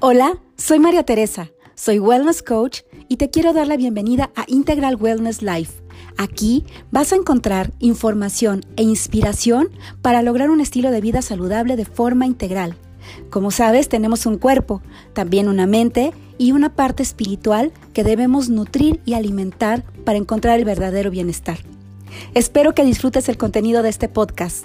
Hola, soy María Teresa, soy Wellness Coach y te quiero dar la bienvenida a Integral Wellness Life. Aquí vas a encontrar información e inspiración para lograr un estilo de vida saludable de forma integral. Como sabes, tenemos un cuerpo, también una mente y una parte espiritual que debemos nutrir y alimentar para encontrar el verdadero bienestar. Espero que disfrutes el contenido de este podcast.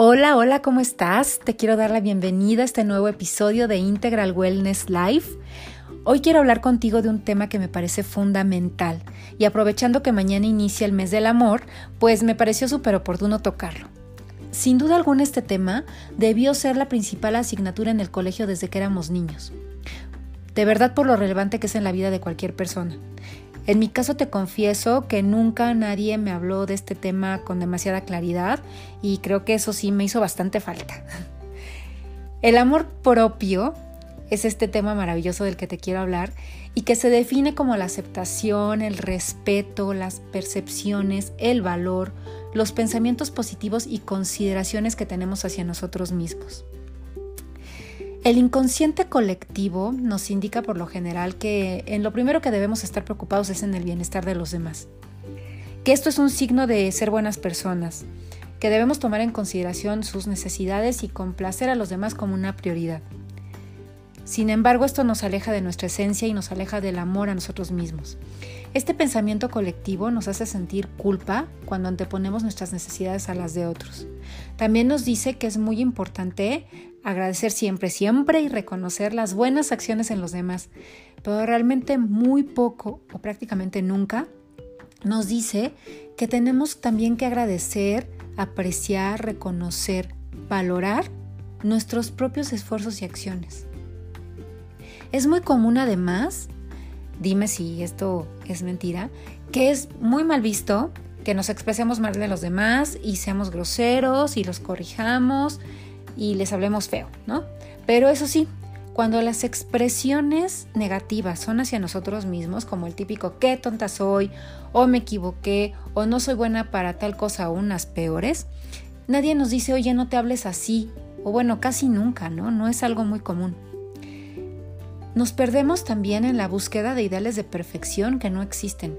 Hola, hola, ¿cómo estás? Te quiero dar la bienvenida a este nuevo episodio de Integral Wellness Life. Hoy quiero hablar contigo de un tema que me parece fundamental y aprovechando que mañana inicia el mes del amor, pues me pareció súper oportuno tocarlo. Sin duda alguna este tema debió ser la principal asignatura en el colegio desde que éramos niños. De verdad por lo relevante que es en la vida de cualquier persona. En mi caso te confieso que nunca nadie me habló de este tema con demasiada claridad y creo que eso sí me hizo bastante falta. El amor propio es este tema maravilloso del que te quiero hablar y que se define como la aceptación, el respeto, las percepciones, el valor, los pensamientos positivos y consideraciones que tenemos hacia nosotros mismos. El inconsciente colectivo nos indica por lo general que en lo primero que debemos estar preocupados es en el bienestar de los demás. Que esto es un signo de ser buenas personas, que debemos tomar en consideración sus necesidades y complacer a los demás como una prioridad. Sin embargo, esto nos aleja de nuestra esencia y nos aleja del amor a nosotros mismos. Este pensamiento colectivo nos hace sentir culpa cuando anteponemos nuestras necesidades a las de otros. También nos dice que es muy importante agradecer siempre, siempre y reconocer las buenas acciones en los demás, pero realmente muy poco o prácticamente nunca nos dice que tenemos también que agradecer, apreciar, reconocer, valorar nuestros propios esfuerzos y acciones. Es muy común además, dime si esto es mentira, que es muy mal visto que nos expresemos mal de los demás y seamos groseros y los corrijamos y les hablemos feo, ¿no? Pero eso sí, cuando las expresiones negativas son hacia nosotros mismos, como el típico qué tonta soy, o me equivoqué, o no soy buena para tal cosa o unas peores, nadie nos dice, oye, no te hables así, o bueno, casi nunca, ¿no? No es algo muy común. Nos perdemos también en la búsqueda de ideales de perfección que no existen.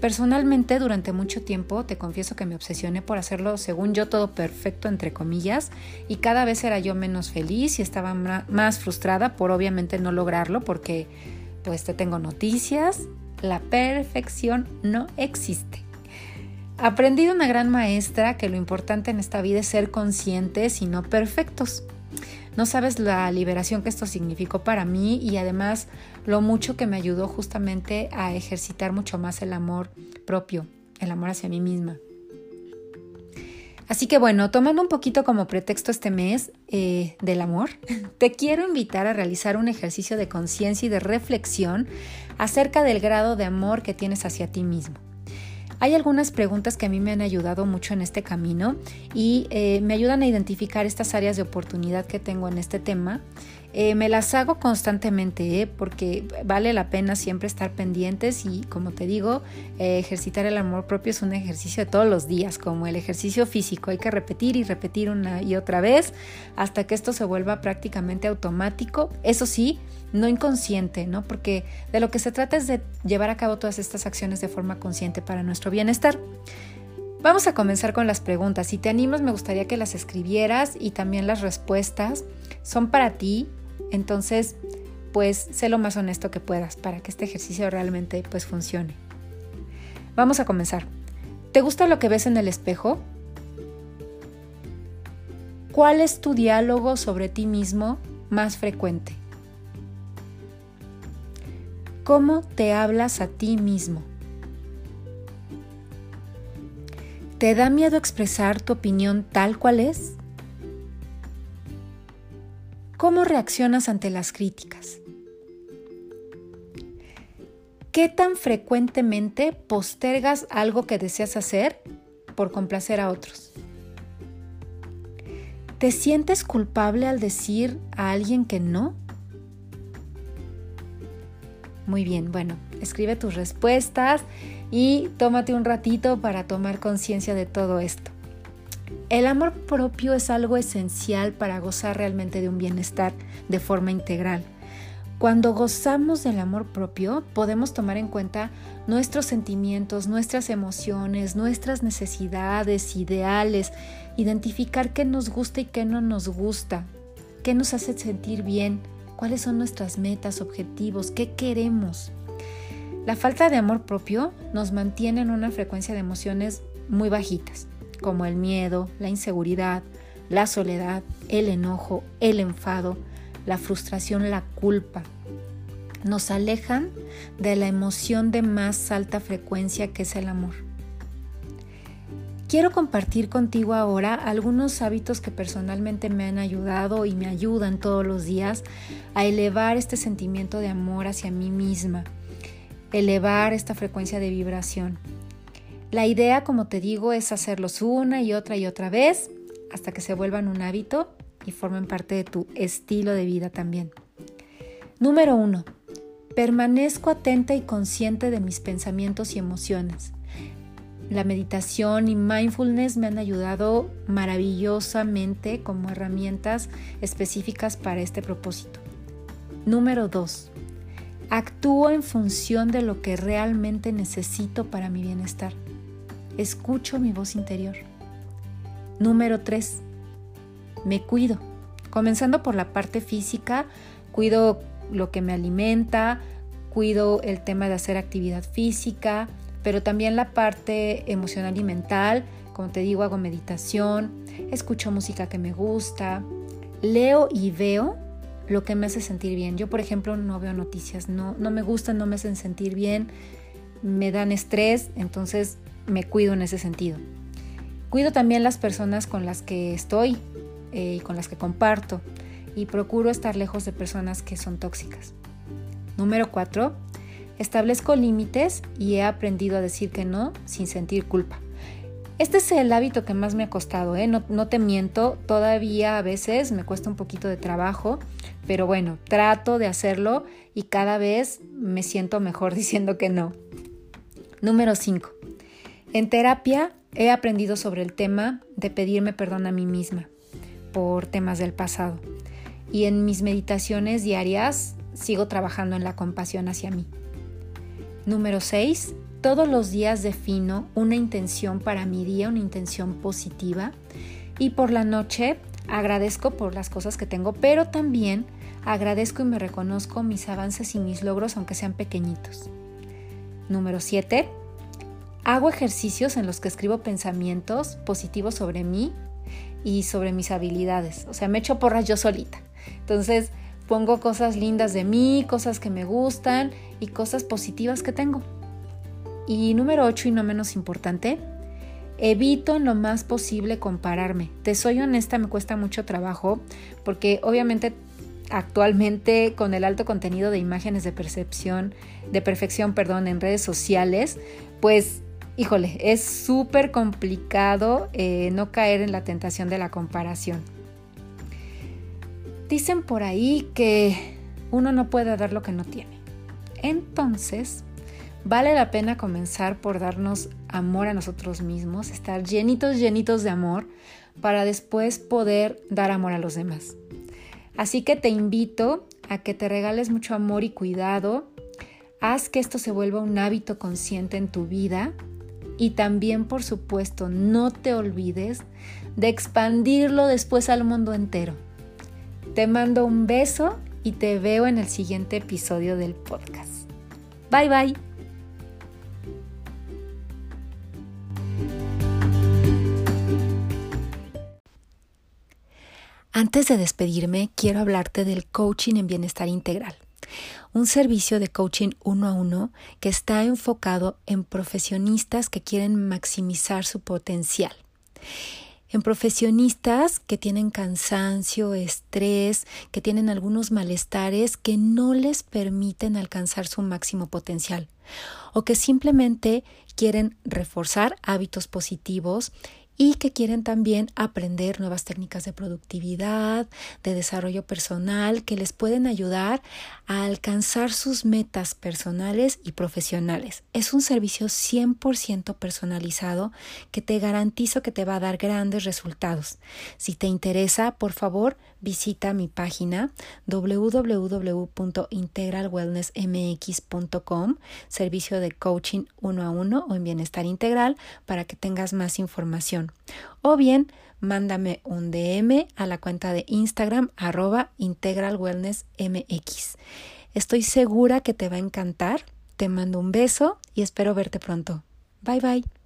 Personalmente, durante mucho tiempo, te confieso que me obsesioné por hacerlo, según yo, todo perfecto, entre comillas, y cada vez era yo menos feliz y estaba más frustrada por obviamente no lograrlo, porque, pues te tengo noticias, la perfección no existe. Aprendí de una gran maestra que lo importante en esta vida es ser conscientes y no perfectos. No sabes la liberación que esto significó para mí y además lo mucho que me ayudó justamente a ejercitar mucho más el amor propio, el amor hacia mí misma. Así que bueno, tomando un poquito como pretexto este mes eh, del amor, te quiero invitar a realizar un ejercicio de conciencia y de reflexión acerca del grado de amor que tienes hacia ti mismo. Hay algunas preguntas que a mí me han ayudado mucho en este camino y eh, me ayudan a identificar estas áreas de oportunidad que tengo en este tema. Eh, me las hago constantemente ¿eh? porque vale la pena siempre estar pendientes y como te digo, ejercitar el amor propio es un ejercicio de todos los días, como el ejercicio físico. Hay que repetir y repetir una y otra vez hasta que esto se vuelva prácticamente automático. Eso sí, no inconsciente, ¿no? Porque de lo que se trata es de llevar a cabo todas estas acciones de forma consciente para nuestro bienestar. Vamos a comenzar con las preguntas. Si te animas, me gustaría que las escribieras y también las respuestas son para ti. Entonces, pues sé lo más honesto que puedas para que este ejercicio realmente pues funcione. Vamos a comenzar. ¿Te gusta lo que ves en el espejo? ¿Cuál es tu diálogo sobre ti mismo más frecuente? ¿Cómo te hablas a ti mismo? ¿Te da miedo expresar tu opinión tal cual es? ¿Cómo reaccionas ante las críticas? ¿Qué tan frecuentemente postergas algo que deseas hacer por complacer a otros? ¿Te sientes culpable al decir a alguien que no? Muy bien, bueno, escribe tus respuestas y tómate un ratito para tomar conciencia de todo esto. El amor propio es algo esencial para gozar realmente de un bienestar de forma integral. Cuando gozamos del amor propio, podemos tomar en cuenta nuestros sentimientos, nuestras emociones, nuestras necesidades, ideales, identificar qué nos gusta y qué no nos gusta, qué nos hace sentir bien, cuáles son nuestras metas, objetivos, qué queremos. La falta de amor propio nos mantiene en una frecuencia de emociones muy bajitas, como el miedo, la inseguridad, la soledad, el enojo, el enfado, la frustración, la culpa. Nos alejan de la emoción de más alta frecuencia que es el amor. Quiero compartir contigo ahora algunos hábitos que personalmente me han ayudado y me ayudan todos los días a elevar este sentimiento de amor hacia mí misma, elevar esta frecuencia de vibración. La idea, como te digo, es hacerlos una y otra y otra vez hasta que se vuelvan un hábito y formen parte de tu estilo de vida también. Número 1. Permanezco atenta y consciente de mis pensamientos y emociones. La meditación y mindfulness me han ayudado maravillosamente como herramientas específicas para este propósito. Número 2. Actúo en función de lo que realmente necesito para mi bienestar. Escucho mi voz interior. Número 3 me cuido. Comenzando por la parte física, cuido lo que me alimenta, cuido el tema de hacer actividad física, pero también la parte emocional y mental. Como te digo, hago meditación, escucho música que me gusta, leo y veo lo que me hace sentir bien. Yo, por ejemplo, no veo noticias, no, no me gustan, no me hacen sentir bien, me dan estrés, entonces me cuido en ese sentido. Cuido también las personas con las que estoy, y eh, con las que comparto y procuro estar lejos de personas que son tóxicas. Número 4. Establezco límites y he aprendido a decir que no sin sentir culpa. Este es el hábito que más me ha costado, ¿eh? no, no te miento, todavía a veces me cuesta un poquito de trabajo, pero bueno, trato de hacerlo y cada vez me siento mejor diciendo que no. Número 5. En terapia he aprendido sobre el tema de pedirme perdón a mí misma por temas del pasado. Y en mis meditaciones diarias sigo trabajando en la compasión hacia mí. Número 6. Todos los días defino una intención para mi día, una intención positiva. Y por la noche agradezco por las cosas que tengo, pero también agradezco y me reconozco mis avances y mis logros, aunque sean pequeñitos. Número 7. Hago ejercicios en los que escribo pensamientos positivos sobre mí y sobre mis habilidades. O sea, me echo porras yo solita. Entonces pongo cosas lindas de mí, cosas que me gustan y cosas positivas que tengo. Y número 8 y no menos importante, evito lo más posible compararme. Te soy honesta, me cuesta mucho trabajo porque obviamente actualmente con el alto contenido de imágenes de percepción, de perfección, perdón, en redes sociales, pues híjole, es súper complicado eh, no caer en la tentación de la comparación. Dicen por ahí que uno no puede dar lo que no tiene. Entonces, vale la pena comenzar por darnos amor a nosotros mismos, estar llenitos, llenitos de amor, para después poder dar amor a los demás. Así que te invito a que te regales mucho amor y cuidado. Haz que esto se vuelva un hábito consciente en tu vida y también, por supuesto, no te olvides de expandirlo después al mundo entero. Te mando un beso y te veo en el siguiente episodio del podcast. Bye bye. Antes de despedirme, quiero hablarte del coaching en bienestar integral un servicio de coaching uno a uno que está enfocado en profesionistas que quieren maximizar su potencial. En profesionistas que tienen cansancio, estrés, que tienen algunos malestares que no les permiten alcanzar su máximo potencial o que simplemente quieren reforzar hábitos positivos y que quieren también aprender nuevas técnicas de productividad, de desarrollo personal, que les pueden ayudar a alcanzar sus metas personales y profesionales. Es un servicio 100% personalizado que te garantizo que te va a dar grandes resultados. Si te interesa, por favor, visita mi página www.integralwellnessmx.com, servicio de coaching uno a uno o en bienestar integral para que tengas más O bien, mándame un DM a la cuenta de Instagram arroba integralwellnessmx. Estoy segura que te va a encantar. Te mando un beso y espero verte pronto. Bye bye.